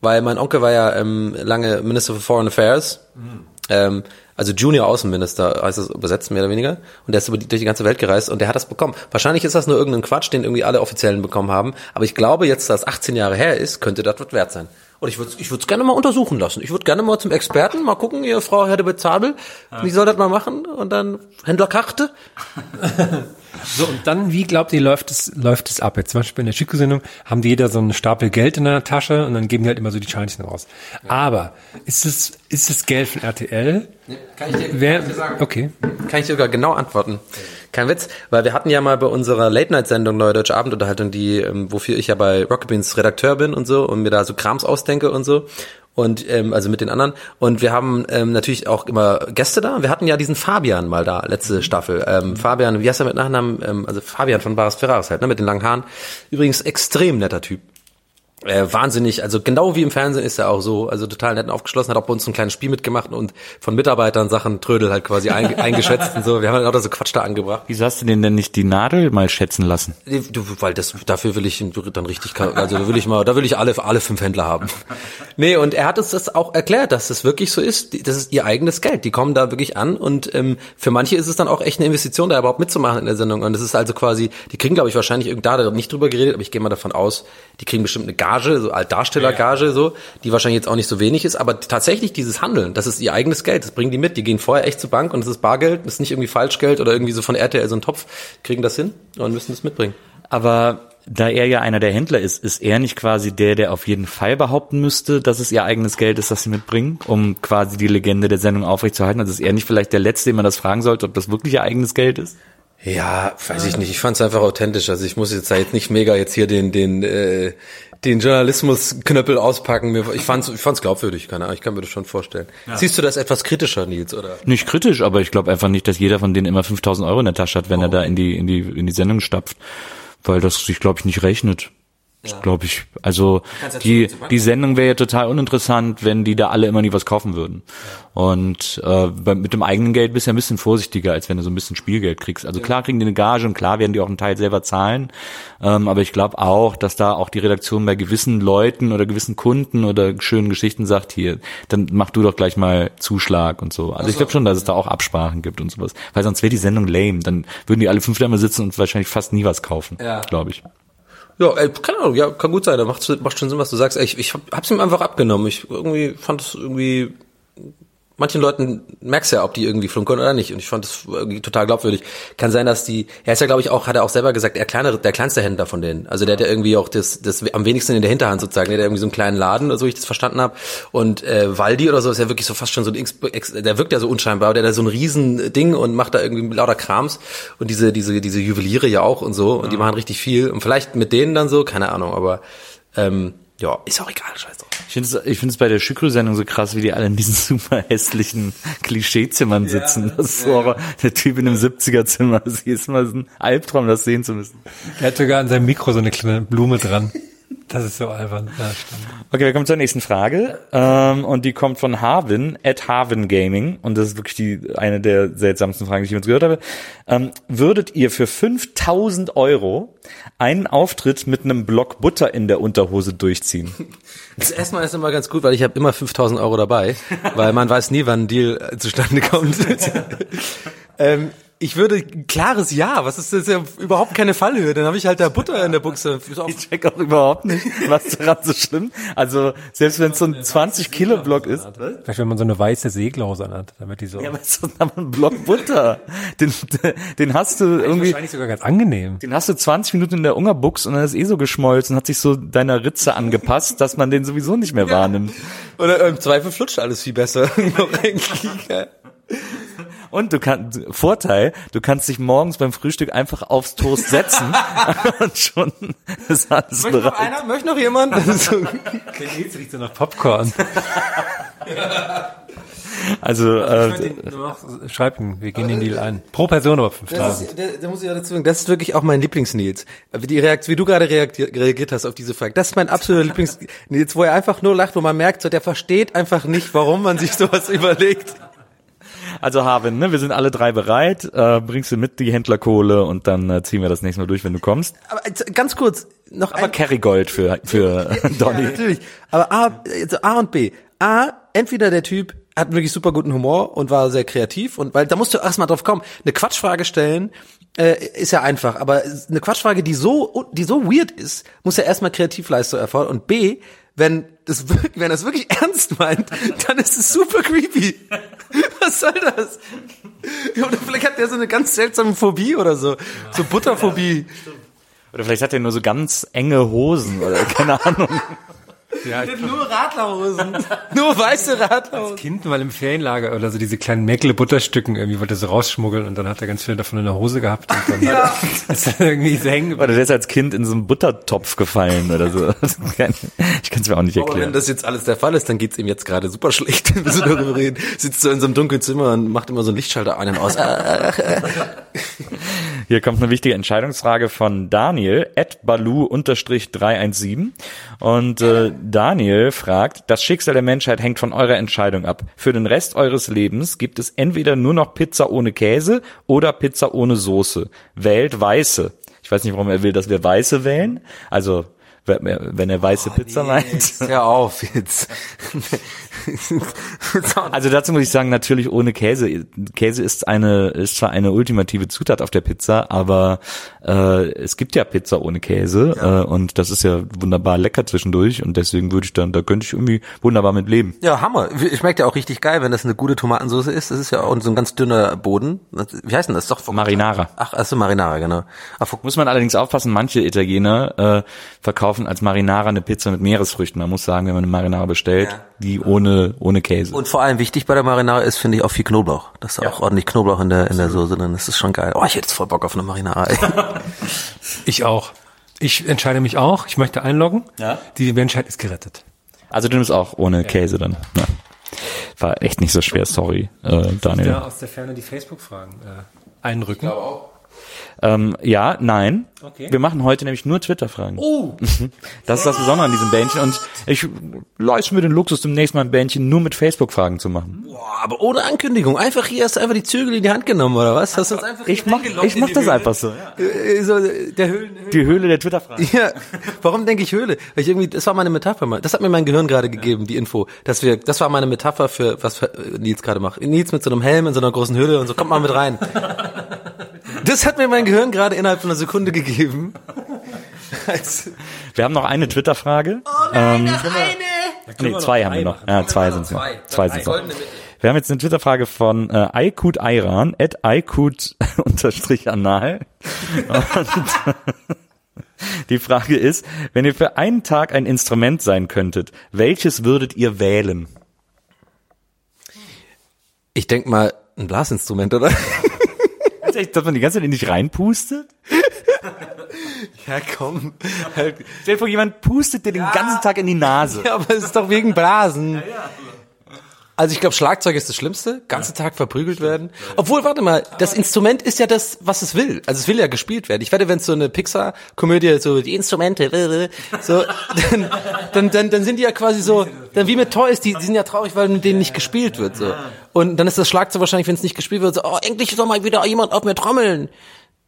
Weil mein Onkel war ja ähm, lange Minister for Foreign Affairs. Mhm. Ähm, also Junior Außenminister heißt es übersetzt mehr oder weniger. Und der ist über die, durch die ganze Welt gereist und der hat das bekommen. Wahrscheinlich ist das nur irgendein Quatsch, den irgendwie alle Offiziellen bekommen haben. Aber ich glaube, jetzt, dass 18 Jahre her ist, könnte das was wert sein. Und ich würde ich würde es gerne mal untersuchen lassen. Ich würde gerne mal zum Experten mal gucken, ihr Frau Herde Bezabel, wie soll das mal machen? Und dann Händlerkarte. So, und dann, wie glaubt ihr, läuft es, läuft es ab? Jetzt zum Beispiel in der Schicko-Sendung haben die jeder so einen Stapel Geld in der Tasche und dann geben die halt immer so die Scheinchen raus. Ja. Aber ist es, ist es Geld von RTL? Ja, kann ich dir, Wer, kann ich dir sagen. Okay. Kann ich dir sogar genau antworten. Kein Witz, weil wir hatten ja mal bei unserer Late-Night-Sendung Neue Deutsche Abendunterhaltung, die, ähm, wofür ich ja bei Rocket Beans Redakteur bin und so und mir da so Krams ausdenke und so und ähm, also mit den anderen und wir haben ähm, natürlich auch immer Gäste da. Wir hatten ja diesen Fabian mal da letzte Staffel. Ähm, Fabian, wie heißt er mit Nachnamen? Ähm, also Fabian von Baris Ferraris halt, ne, mit den langen Haaren. Übrigens extrem netter Typ äh, wahnsinnig, also genau wie im Fernsehen ist er auch so, also total nett aufgeschlossen, hat auch bei uns ein kleines Spiel mitgemacht und von Mitarbeitern Sachen Trödel halt quasi einge eingeschätzt und so. Wir haben halt auch so Quatsch da angebracht. Wieso hast du den denn nicht die Nadel mal schätzen lassen? Du, weil das, dafür will ich dann richtig, also da will ich mal, da will ich alle, alle fünf Händler haben. Nee, und er hat uns das auch erklärt, dass das wirklich so ist. Das ist ihr eigenes Geld. Die kommen da wirklich an und ähm, für manche ist es dann auch echt eine Investition, da überhaupt mitzumachen in der Sendung. Und das ist also quasi, die kriegen, glaube ich, wahrscheinlich da nicht drüber geredet, aber ich gehe mal davon aus, die kriegen bestimmt eine Gage, so als Darstellergage, so, die wahrscheinlich jetzt auch nicht so wenig ist, aber tatsächlich dieses Handeln, das ist ihr eigenes Geld, das bringen die mit, die gehen vorher echt zur Bank und es ist Bargeld, das ist nicht irgendwie Falschgeld oder irgendwie so von RTL so ein Topf, kriegen das hin und müssen das mitbringen. Aber da er ja einer der Händler ist, ist er nicht quasi der, der auf jeden Fall behaupten müsste, dass es ihr eigenes Geld ist, das sie mitbringen, um quasi die Legende der Sendung aufrechtzuerhalten? Also ist er nicht vielleicht der Letzte, den man das fragen sollte, ob das wirklich ihr eigenes Geld ist? Ja, weiß ich nicht. Ich fand es einfach authentisch. Also ich muss jetzt da jetzt nicht mega jetzt hier den den äh, den Journalismusknöppel auspacken. Ich fand's ich fand's glaubwürdig. Keine Ahnung. Ich kann mir das schon vorstellen. Ja. Siehst du das etwas kritischer, Nils? Oder? Nicht kritisch, aber ich glaube einfach nicht, dass jeder von denen immer 5000 Euro in der Tasche hat, wenn oh. er da in die in die in die Sendung stapft, weil das sich glaube ich nicht rechnet. Ja. Glaube ich. Also die die Sendung wäre ja total uninteressant, wenn die da alle immer nie was kaufen würden. Ja. Und äh, mit dem eigenen Geld bist du ja ein bisschen vorsichtiger, als wenn du so ein bisschen Spielgeld kriegst. Also ja. klar kriegen die eine Gage und klar werden die auch einen Teil selber zahlen. Ähm, aber ich glaube auch, dass da auch die Redaktion bei gewissen Leuten oder gewissen Kunden oder schönen Geschichten sagt, hier, dann mach du doch gleich mal Zuschlag und so. Also, also ich glaube schon, dass es da auch Absprachen gibt und sowas. Weil sonst wäre die Sendung lame. Dann würden die alle fünf da immer sitzen und wahrscheinlich fast nie was kaufen, ja. glaube ich. Ja, ey, keine Ahnung, ja, kann gut sein. Da macht, macht schon Sinn, was du sagst. Ey, ich, ich hab's ihm einfach abgenommen. Ich irgendwie fand es irgendwie manchen Leuten merkst ja, ob die irgendwie flunkern oder nicht. Und ich fand das total glaubwürdig. Kann sein, dass die, er ist ja, glaube ich, auch, hat er auch selber gesagt, er kleinere, der kleinste Händler von denen. Also der hat ja irgendwie auch das, das am wenigsten in der Hinterhand sozusagen. Der hat irgendwie so einen kleinen Laden, so ich das verstanden habe. Und äh, Waldi oder so ist ja wirklich so fast schon so ein, der wirkt ja so unscheinbar, der hat da so ein riesen Ding und macht da irgendwie lauter Krams. Und diese, diese, diese Juweliere ja auch und so. Und die machen richtig viel. Und vielleicht mit denen dann so, keine Ahnung, aber ähm, Ja, ist auch egal, scheiß drauf. Ich finde es ich find's bei der Schükrü-Sendung so krass, wie die alle in diesen super hässlichen Klischeezimmern sitzen. das ist so der Typ in einem 70er-Zimmer. Das ist Mal so ein Albtraum, das sehen zu müssen. Er hat sogar an seinem Mikro so eine kleine Blume dran. Das ist so albern. Ja. Okay, wir kommen zur nächsten Frage. Ähm, und die kommt von Harvin, at Harvin Gaming. Und das ist wirklich die, eine der seltsamsten Fragen, die ich jemals gehört habe. Ähm, würdet ihr für 5000 Euro einen Auftritt mit einem Block Butter in der Unterhose durchziehen? Das erstmal ist immer ganz gut, weil ich habe immer 5000 Euro dabei, weil man weiß nie, wann ein Deal äh, zustande kommt. ähm, ich würde klares Ja. Was ist das ist ja überhaupt keine Fallhöhe? Dann habe ich halt da Butter in der Buchse. Ich check auch überhaupt nicht, was daran so schlimm. Also selbst wenn es so ein 20 Kilo Block ist. Vielleicht wenn man so eine weiße Seeglause anhat, damit die so. Ja, aber es ist doch ein Block Butter. Den, den hast du irgendwie. wahrscheinlich sogar ganz angenehm. Den hast du 20 Minuten in der Ungerbuchs und dann ist eh so geschmolzen, hat sich so deiner Ritze angepasst, dass man den sowieso nicht mehr wahrnimmt. Oder im Zweifel flutscht alles viel besser. Noch. Und du kannst, Vorteil, du kannst dich morgens beim Frühstück einfach aufs Toast setzen und schon ist alles Möchte noch bereit. einer? Möchte noch jemand? Jetzt riecht so nach Popcorn. Also, äh, Schreib ihm, wir gehen den Deal ein. Pro Person aber Das 5000. ist, da, da muss ich ja dazu sagen, das ist wirklich auch mein Lieblings-Nils. Wie, die Reaktion, wie du gerade reagiert, reagiert hast auf diese Frage. Das ist mein absoluter Lieblings-Nils, wo er einfach nur lacht, wo man merkt, so, der versteht einfach nicht, warum man sich sowas überlegt. Also Harvin, ne, wir sind alle drei bereit. Äh, bringst du mit die Händlerkohle und dann äh, ziehen wir das nächste Mal durch, wenn du kommst. Aber jetzt ganz kurz, noch Aber ein, Kerrygold für, für Ja, Donny. natürlich. Aber A, also A und B. A, entweder der Typ hat wirklich super guten Humor und war sehr kreativ und weil da musst du erstmal drauf kommen. Eine Quatschfrage stellen äh, ist ja einfach, aber eine Quatschfrage, die so die so weird ist, muss ja erstmal Kreativleistung erfordern und B, wenn das wenn er es wirklich ernst meint, dann ist es super creepy. Was soll das? Oder vielleicht hat der so eine ganz seltsame Phobie oder so, so Butterphobie. Oder vielleicht hat er nur so ganz enge Hosen oder keine Ahnung. Nur Radlerhosen, nur weiße Radlerhosen. Kind mal im Ferienlager oder so diese kleinen Mäckle-Butterstücken irgendwie wollte er so rausschmuggeln und dann hat er ganz viel davon in der Hose gehabt und dann ist er irgendwie so hängen. Oder der ist als Kind in so einen Buttertopf gefallen oder so. Ich kann es mir auch nicht Aber wenn erklären. das jetzt alles der Fall ist, dann geht's ihm jetzt gerade super schlecht, wenn wir so darüber reden. Sitzt so in so einem dunklen Zimmer und macht immer so einen Lichtschalter an und aus. Hier kommt eine wichtige Entscheidungsfrage von Daniel, at balu-317. Und äh, Daniel fragt, das Schicksal der Menschheit hängt von eurer Entscheidung ab. Für den Rest eures Lebens gibt es entweder nur noch Pizza ohne Käse oder Pizza ohne Soße. Wählt Weiße. Ich weiß nicht, warum er will, dass wir Weiße wählen. Also, wenn er- weiße Pizza meint. Hör auf jetzt. Also dazu muss ich sagen, natürlich ohne Käse. Käse ist eine ist zwar eine ultimative Zutat auf der Pizza, aber äh, es gibt ja Pizza ohne Käse äh, und das ist ja wunderbar lecker zwischendurch und deswegen würde ich dann, da könnte ich irgendwie wunderbar mit leben. Ja, Hammer. Schmeckt ja auch richtig geil, wenn das eine gute Tomatensauce ist. Das ist ja auch so ein ganz dünner Boden. Wie heißt denn das? Doch Marinara. Ach, also Marinara, genau. Fok- Muss man allerdings aufpassen, manche Italiener äh, verkaufen als Marinara eine Pizza mit Meeresfrüchten. Man muss sagen, wenn man eine Marinara bestellt, Ja. die ohne ohne Käse. Und vor allem wichtig bei der Marinara ist, finde ich, auch viel Knoblauch. Dass da auch ordentlich Knoblauch in der, in der Soße drin ist. Das ist schon geil. Oh, ich hätte jetzt voll Bock auf eine Marinara. Ey. Ich auch. Ich entscheide mich auch. Ich möchte einloggen. Ja. Die Menschheit ist gerettet. Also du nimmst auch ohne Käse dann. Ja. War echt nicht so schwer, sorry, äh, Daniel. Ja, aus der Ferne die Facebook-Fragen äh, einrücken. Ähm, ja, nein. Okay. Wir machen heute nämlich nur Twitter-Fragen. Oh! Das ist das Besondere an diesem Bändchen. Und ich leiste mir den Luxus, demnächst mal ein Bändchen nur mit Facebook-Fragen zu machen. Boah, aber ohne Ankündigung. Einfach hier hast du einfach die Zügel in die Hand genommen, oder was? Hast du uns einfach Ich mach, ich mach das einfach so. Äh, so, der Höhlen, Die Höhle der Twitter-Fragen. Ja, warum denke ich Höhle? Weil ich irgendwie, das war meine Metapher. Das hat mir mein Gehirn gerade gegeben, die Info, dass wir, das war meine Metapher für was für Nils gerade macht. Nils mit so einem Helm in so einer großen Höhle und so kommt mal mit rein. Das hat mir mein Gehirn gerade innerhalb von einer Sekunde gegeben. Wir haben noch eine Twitter-Frage. ähm, nee, zwei haben wir noch. Ja, zwei sind es. Zwei sind es. Wir haben jetzt eine Twitter-Frage von äh, Aykut Ayran, at Aykut unterstrich anal. Und die Frage ist, wenn ihr für einen Tag ein Instrument sein könntet, welches würdet ihr wählen? ich denk mal, ein Blasinstrument, oder? Ganz ehrlich, dass man die ganze Zeit in dich reinpustet? Ja, komm. Stell dir vor, jemand pustet dir den ganzen Tag in die Nase. Ja, aber es ist doch wegen Blasen. Also ich glaube, Schlagzeug ist das Schlimmste. Ganzen Tag verprügelt werden. Obwohl, warte mal, das Instrument ist ja das, was es will. Also es will ja gespielt werden. Ich wette, wenn es so eine Pixar-Komödie, so die Instrumente, so, dann, dann, dann, dann sind die ja quasi so, dann wie mit Toys, die, die sind ja traurig, weil mit denen nicht gespielt wird. so. Und dann ist das Schlagzeug wahrscheinlich, wenn es nicht gespielt wird, so, oh, endlich soll mal wieder jemand auf mir trommeln.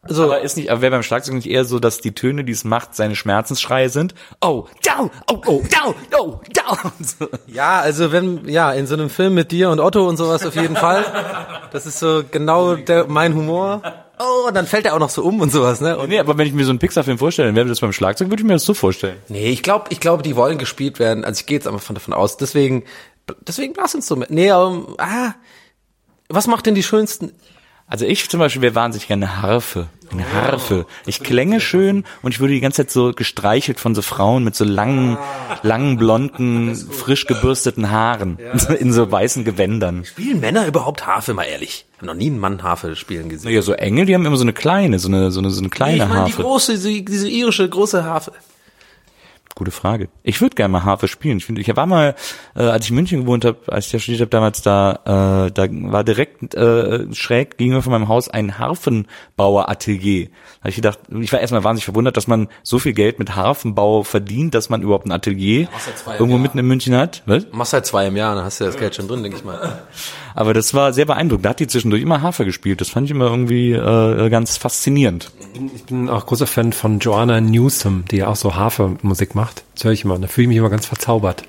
So, Aber ist nicht, aber wäre beim Schlagzeug nicht eher so, dass die Töne, die es macht, seine Schmerzensschreie sind? Oh, down, oh, oh, down, oh, down. So. Ja, also wenn, ja, in so einem Film mit dir und Otto und sowas auf jeden Fall. Das ist so genau der, mein Humor. Oh, und dann fällt er auch noch so um und sowas, ne? Und Nee, aber wenn ich mir so einen Pixar-Film vorstelle, wäre das beim Schlagzeug, würde ich mir das so vorstellen. nee, ich glaube, ich glaube, die wollen gespielt werden. Also ich gehe jetzt einfach von davon aus. Deswegen, deswegen Blasinstrument. Nee, aber, ah, was macht denn die schönsten? Also ich zum Beispiel wäre wahnsinnig gerne eine Harfe. Eine Harfe. Ich klänge schön und ich würde die ganze Zeit so gestreichelt von so Frauen mit so langen, langen, blonden, frisch gebürsteten Haaren. In so weißen Gewändern. Spielen Männer überhaupt Harfe, mal ehrlich? Hab noch nie einen Mann Harfe spielen gesehen. Naja, so Engel, die haben immer so eine kleine, so eine, so eine, so eine kleine ich meine die Harfe. große, diese, diese irische große Harfe. Gute Frage. Ich würde gerne mal Harfe spielen. Ich, finde, ich war mal, äh, als ich in München gewohnt habe, als ich da studiert habe damals, da, äh, da war direkt äh, schräg gegenüber von meinem Haus ein Harfenbauer-Atelier. Da hab ich gedacht, ich war erstmal wahnsinnig verwundert, dass man so viel Geld mit Harfenbau verdient, dass man überhaupt ein Atelier irgendwo mitten in München hat. Was? Machst halt zwei im Jahr, dann hast du das Geld schon drin, denke ich mal. Aber das war sehr beeindruckend. Da hat die zwischendurch immer Harfe gespielt. Das fand ich immer irgendwie äh, ganz faszinierend. Ich bin auch großer Fan von Joanna Newsom, die ja auch so Harfe-Musik macht. Das höre ich immer. Da fühle ich mich immer ganz verzaubert.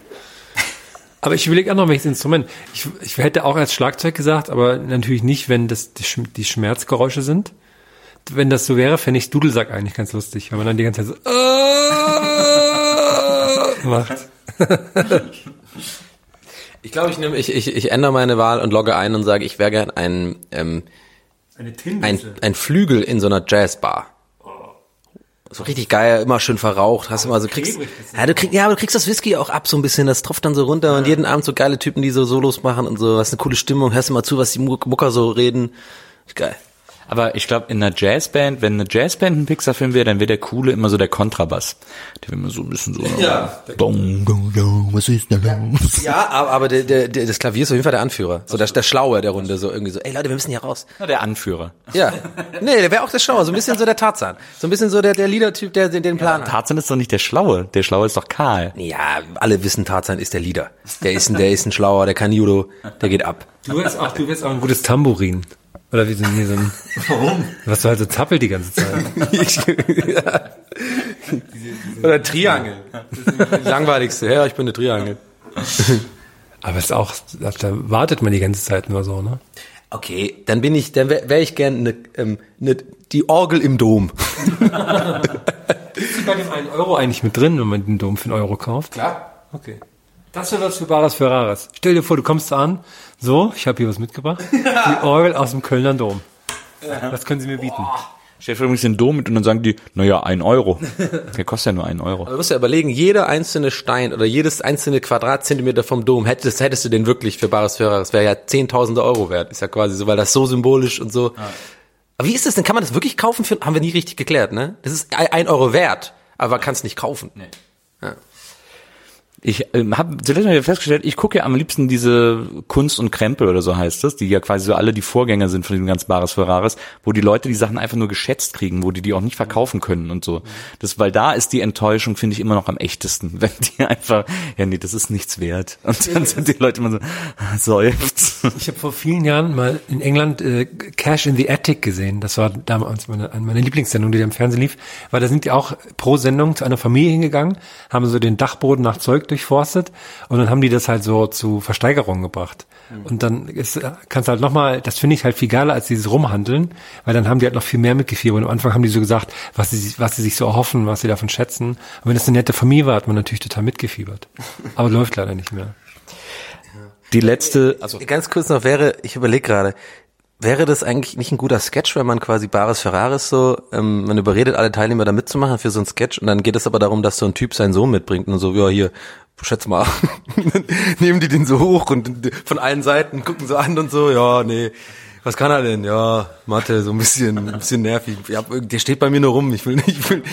Aber ich überlege auch noch welches Instrument. Ich, ich hätte auch als Schlagzeug gesagt, aber natürlich nicht, wenn das die, Schm- die Schmerzgeräusche sind. Wenn das so wäre, fände ich Dudelsack eigentlich ganz lustig, wenn man dann die ganze Zeit so äh, macht. Ich glaube, ich nehme, ich, ich, ich ändere meine Wahl und logge ein und sage, ich wäre gern ein, ähm, Eine ein, ein Flügel in so einer Jazzbar. So richtig geil, immer schön verraucht, hast immer so kriegst, ja, du kriegst, ja, aber du kriegst das Whisky auch ab so ein bisschen, das tropft dann so runter und jeden Abend so geile Typen, die so Solos machen und so, hast eine coole Stimmung, hörst immer zu, was die Muck- Mucker so reden. Ist geil. Aber ich glaube, in einer Jazzband, wenn eine Jazzband ein Pixar-Film wäre, dann wäre der coole immer so der Kontrabass. Der wäre immer so ein bisschen so. Ja. Dong, dong, dong, was ist da los? Ja, aber, aber der, der, der, das Klavier ist auf jeden Fall der Anführer. So der, der Schlaue der Runde, so irgendwie so, ey Leute, wir müssen hier raus. Na, der Anführer. Ja. Nee, der wäre auch der Schlaue, so ein bisschen so der Tarzan. So ein bisschen so der, der Leader-Typ, der den, den Plan hat. Tarzan ist doch nicht der Schlaue. Der Schlaue ist doch Karl. Ja, alle wissen, Tarzan ist der Leader. Der ist ein, der ist ein Schlauer, der kann Judo, der geht ab. Du wärst auch, du wärst auch ein gutes Tambourin. Oder wie sind hier so ein, Warum? Was du halt so zappelt die ganze Zeit. Oder Triangel. Das Langweiligste. Ja, ich bin eine Triangel. Aber es ist auch, da wartet man die ganze Zeit nur so, ne? Okay, dann bin ich, dann wäre wär ich gern eine, ähm, eine, die Orgel im Dom. Ist bei dem einen Euro eigentlich mit drin, wenn man den Dom für einen Euro kauft? Klar. Okay. Das wäre was für Bares für Rares. Stell dir vor, du kommst da an, so, ich habe hier was mitgebracht, die Orgel aus dem Kölner Dom. Was können Sie mir bieten? Stell dir vor, du bringst den Dom mit und dann sagen die, naja, ein Euro. Der kostet ja nur einen Euro. Aber du musst ja überlegen, jeder einzelne Stein oder jedes einzelne Quadratzentimeter vom Dom, hättest, hättest du den wirklich für Bares für Rares, wäre ja Zehntausende Euro wert. Ist ja quasi so, weil das so symbolisch und so. Aber wie ist das denn? Kann man das wirklich kaufen? Für, haben wir nie richtig geklärt, ne? Das ist ein Euro wert, aber kann es nicht kaufen. Nee. Ja. Ich ähm, habe zuletzt mal festgestellt, ich gucke ja am liebsten diese Kunst und Krempel oder so heißt das, die ja quasi so alle die Vorgänger sind von dem ganz Bares Ferraris, wo die Leute die Sachen einfach nur geschätzt kriegen, wo die die auch nicht verkaufen können und so. Das, weil da ist die Enttäuschung, finde ich, immer noch am echtesten, wenn die einfach, ja nee, das ist nichts wert. Und dann sind die Leute immer so, seufzt. Ich habe vor vielen Jahren mal in England äh, Cash in the Attic gesehen. Das war damals meine, eine meiner Lieblingssendungen, die da im Fernsehen lief. Weil da sind die auch pro Sendung zu einer Familie hingegangen, haben so den Dachboden nach Zeug durchforstet und dann haben die das halt so zu Versteigerungen gebracht. Und dann ist, kannst du halt nochmal, das finde ich halt viel geiler als dieses Rumhandeln, weil dann haben die halt noch viel mehr mitgefiebert. Und am Anfang haben die so gesagt, was sie, was sie sich so erhoffen, was sie davon schätzen. Und wenn das eine nette Familie war, hat man natürlich total mitgefiebert. Aber läuft leider nicht mehr. Die letzte, also Ganz kurz noch wäre, ich überlege gerade, wäre das eigentlich nicht ein guter Sketch, wenn man quasi Bares Ferraris so, ähm, man überredet alle Teilnehmer da mitzumachen für so ein Sketch und dann geht es aber darum, dass so ein Typ seinen Sohn mitbringt und so, ja hier, schätz mal, nehmen die den so hoch und von allen Seiten gucken so an und so, ja, nee, Was kann er denn? Ja, Mathe, so ein bisschen, ein bisschen nervig. Ja, der steht bei mir nur rum. Ich will nicht, ich will.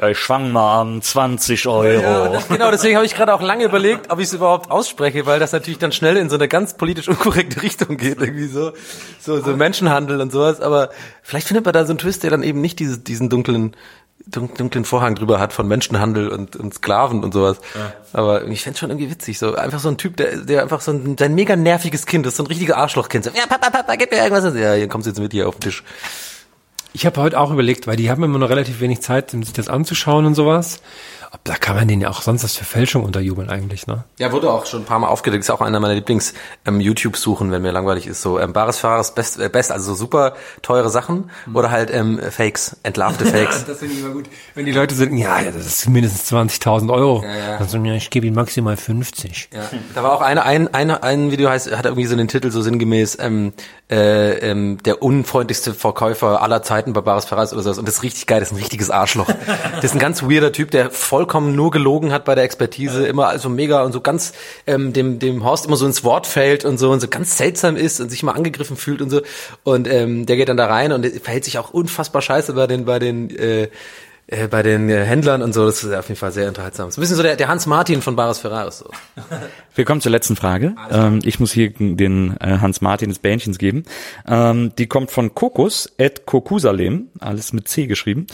Ja, ich fang mal an, 20 Euro. Ja, genau, deswegen habe ich gerade auch lange überlegt, ob ich es überhaupt ausspreche, weil das natürlich dann schnell in so eine ganz politisch unkorrekte Richtung geht, irgendwie so, so, so Menschenhandel und sowas. Aber vielleicht findet man da so einen Twist, der dann eben nicht diese, diesen dunklen, dunklen Vorhang drüber hat von Menschenhandel und, und Sklaven und sowas. Ja. Aber ich fände schon irgendwie witzig, so einfach so ein Typ, der, der einfach so ein, sein mega nerviges Kind ist, so ein richtiger Arschlochkind. So, ja, Papa, Papa, gib mir irgendwas. Ja, hier kommst du jetzt mit hier auf den Tisch. Ich habe heute auch überlegt, weil die haben immer noch relativ wenig Zeit, um sich das anzuschauen und sowas da kann man denen ja auch sonst was für Fälschung unterjubeln eigentlich, ne? Ja, wurde auch schon ein paar Mal aufgedeckt. Ist auch einer meiner Lieblings-YouTube-Suchen, ähm, wenn mir langweilig ist. So ähm, Bares Fahrers Best, äh, Best, also so super teure Sachen mhm. oder halt ähm, Fakes, entlarvte Fakes. das finde ich immer gut. Wenn die Leute sagen, ja, ja das ist mindestens 20.000 Euro. Ja, ja. Dann sagen, ja, ich gebe ihm maximal 50. Ja. Da war auch eine, ein, ein, ein Video heißt, hat irgendwie so den Titel so sinngemäß, ähm, äh, ähm, der unfreundlichste Verkäufer aller Zeiten bei Bares Fahrers oder sowas. Und das ist richtig geil, das ist ein richtiges Arschloch. das ist ein ganz weirder Typ, der voll vollkommen nur gelogen hat bei der Expertise, immer also mega und so ganz ähm, dem dem Horst immer so ins Wort fällt und so und so ganz seltsam ist und sich mal angegriffen fühlt und so. Und ähm, der geht dann da rein und verhält sich auch unfassbar scheiße bei den bei den äh, äh, bei den äh, Händlern und so, das ist auf jeden Fall sehr unterhaltsam. Das ist ein bisschen so der, der Hans Martin von Baris Ferraris. So. Wir kommen zur letzten Frage. Ähm, ich muss hier den äh, Hans Martin des Bähnchens geben. Ähm, die kommt von Kokos et Kokusalem, alles mit C geschrieben.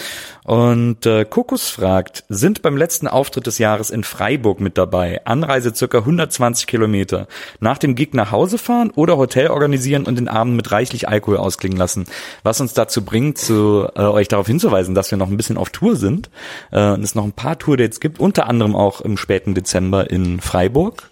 Und äh, Kokos fragt, sind beim letzten Auftritt des Jahres in Freiburg mit dabei? Anreise circa 120 Kilometer. Nach dem Gig nach Hause fahren oder Hotel organisieren und den Abend mit reichlich Alkohol ausklingen lassen? Was uns dazu bringt, zu, äh, euch darauf hinzuweisen, dass wir noch ein bisschen auf Tour sind äh, und es noch ein paar Tourdates gibt, unter anderem auch im späten Dezember in Freiburg.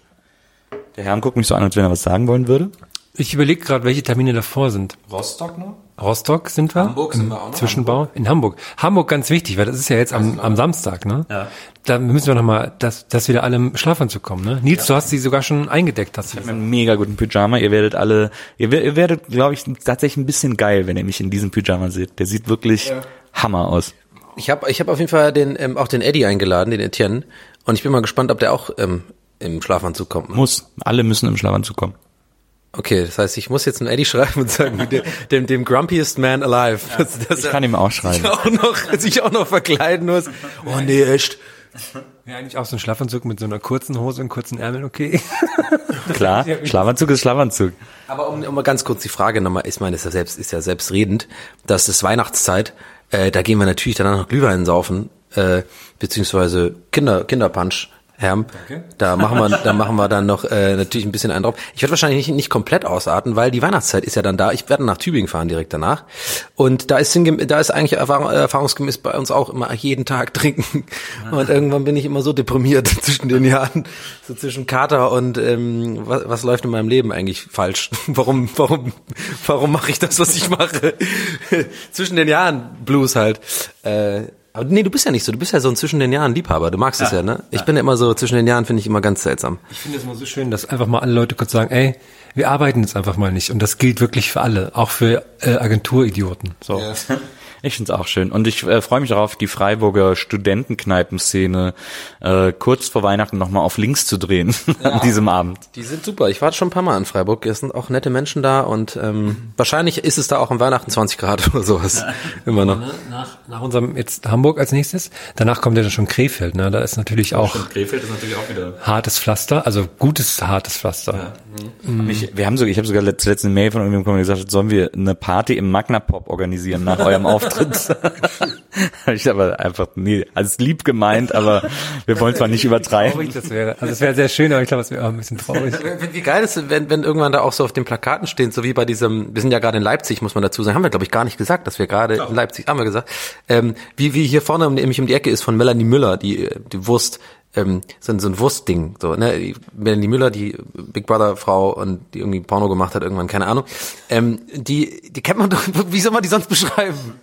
Der Herr guckt mich so an, als wenn er was sagen wollen würde. Ich überlege gerade, welche Termine davor sind. Rostock noch? Rostock sind wir. Hamburg sind wir auch noch. Zwischenbau. Hamburg. In Hamburg. Hamburg ganz wichtig, weil das ist ja jetzt am, am Samstag, ne? Ja. Da müssen wir nochmal, dass, dass wieder alle im Schlafanzug kommen, ne? Nils, ja. du hast sie sogar schon eingedeckt, hast du Ich habe einen mega guten Pyjama. Ihr werdet alle, ihr, ihr werdet, glaube ich, tatsächlich ein bisschen geil, wenn ihr mich in diesem Pyjama seht. Der sieht wirklich ja. Hammer aus. Ich habe ich hab auf jeden Fall den, ähm, auch den Eddie eingeladen, den Etienne. Und ich bin mal gespannt, ob der auch ähm, im Schlafanzug kommt. Muss. Alle müssen im Schlafanzug kommen. Okay, das heißt, ich muss jetzt einen Eddie schreiben und sagen, dem, dem, dem grumpiest man alive. Ja, dass, dass ich kann ihm auch schreiben. Sich auch noch, sich auch noch verkleiden muss. Oh nee, echt. Ja, eigentlich auch so ein Schlafanzug mit so einer kurzen Hose und kurzen Ärmeln, okay. Klar, Schlafanzug ist Schlafanzug. Aber um, um mal ganz kurz die Frage nochmal, ich meine, ist ja selbst, ist ja selbstredend, das ist Weihnachtszeit, äh, da gehen wir natürlich danach noch Glühwein saufen, äh, beziehungsweise Kinder, Kinderpunch Danke. Da machen wir, da machen wir dann noch äh, natürlich ein bisschen einen drauf. Ich werde wahrscheinlich nicht, nicht komplett ausarten, weil die Weihnachtszeit ist ja dann da. Ich werde nach Tübingen fahren direkt danach. Und da ist, da ist eigentlich erfahrung, erfahrungsgemäß bei uns auch immer jeden Tag trinken. Und irgendwann bin ich immer so deprimiert zwischen den Jahren, so zwischen Kater und ähm, was, was läuft in meinem Leben eigentlich falsch? Warum, warum, warum mache ich das, was ich mache? zwischen den Jahren Blues halt. Äh, aber nee, du bist ja nicht so. Du bist ja so ein zwischen den Jahren Liebhaber. Du magst es ja, ne? Ich ja. bin ja immer so zwischen den Jahren, finde ich immer ganz seltsam. Ich finde es immer so schön, dass einfach mal alle Leute kurz sagen, ey, wir arbeiten jetzt einfach mal nicht. Und das gilt wirklich für alle, auch für äh, Agenturidioten. So. Ja. Ich find's auch schön. Und ich äh, freue mich darauf, die Freiburger Studentenkneipenszene äh, kurz vor Weihnachten nochmal auf links zu drehen ja, an diesem Abend. Die sind super. Ich war schon ein paar Mal in Freiburg. Es sind auch nette Menschen da und ähm, wahrscheinlich ist es da auch am Weihnachten 20 Grad oder sowas. Ja. Immer noch. Nach, nach unserem jetzt Hamburg als nächstes. Danach kommt ja dann schon Krefeld. Ne? Da ist natürlich auch Stimmt, Krefeld ist natürlich auch wieder hartes Pflaster, also gutes hartes Pflaster. Ja. Mhm. Mich, wir haben so, ich habe sogar zuletzt eine Mail von irgendjemandem bekommen, gesagt, sollen wir eine Party im Magna Pop organisieren nach eurem Auftritt? Auftritt. ich aber einfach, nee, also lieb gemeint, aber wir wollen zwar nicht übertreiben. Traurig das wäre. Also es wäre sehr schön, aber ich glaube, es wäre auch ein bisschen traurig. Wie geil ist es, wenn, wenn irgendwann da auch so auf den Plakaten steht, so wie bei diesem, wir sind ja gerade in Leipzig, muss man dazu sagen, haben wir glaube ich gar nicht gesagt, dass wir gerade in Leipzig, haben wir gesagt, ähm, wie, wie hier vorne nämlich um die Ecke ist von Melanie Müller, die, die Wurst, ähm, so, so ein Wurstding, so, ne, Melanie Müller, die Big Brother Frau und die irgendwie Porno gemacht hat irgendwann, keine Ahnung, ähm, die, die kennt man doch, wie soll man die sonst beschreiben?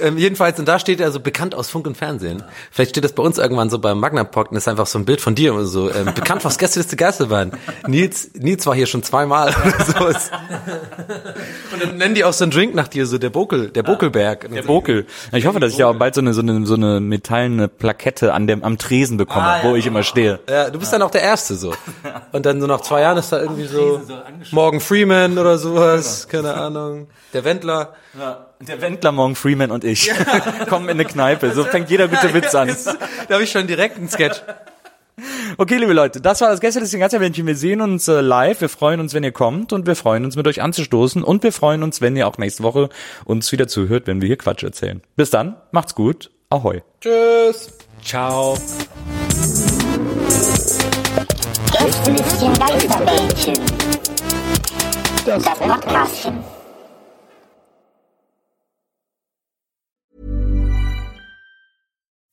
Ähm, jedenfalls, und da steht er so bekannt aus Funk und Fernsehen. Vielleicht steht das bei uns irgendwann so beim Magnapock und ist einfach so ein Bild von dir oder so. Ähm, bekannt aus Gästeliste Geisterbahn. Nils, Nils war hier schon zweimal oder sowas. Und dann nennen die auch so einen Drink nach dir, so der Bokel, der Bokelberg. Der Bokel. Ich hoffe, dass ich ja auch bald so eine, so eine, so eine metallene Plakette an dem, am Tresen bekomme, Ah, wo ja. ich immer stehe. Ja, du bist dann auch der Erste so. Und dann so nach zwei Jahren ist da irgendwie so Morgan Freeman oder sowas, keine Ahnung. Der Wendler. Der Wendler, Morgan Freeman und ich kommen in eine Kneipe. So fängt jeder gute Witz an. Da habe ich schon direkt einen Sketch. Okay, liebe Leute, das war das gestern das Geisterbändchen. Wir sehen uns äh, live. Wir freuen uns, wenn ihr kommt und wir freuen uns, mit euch anzustoßen und wir freuen uns, wenn ihr auch nächste Woche uns wieder zuhört, wenn wir hier Quatsch erzählen. Bis dann, macht's gut, ahoi. Tschüss. Ciao. Gästelistchen. Das Podcastchen.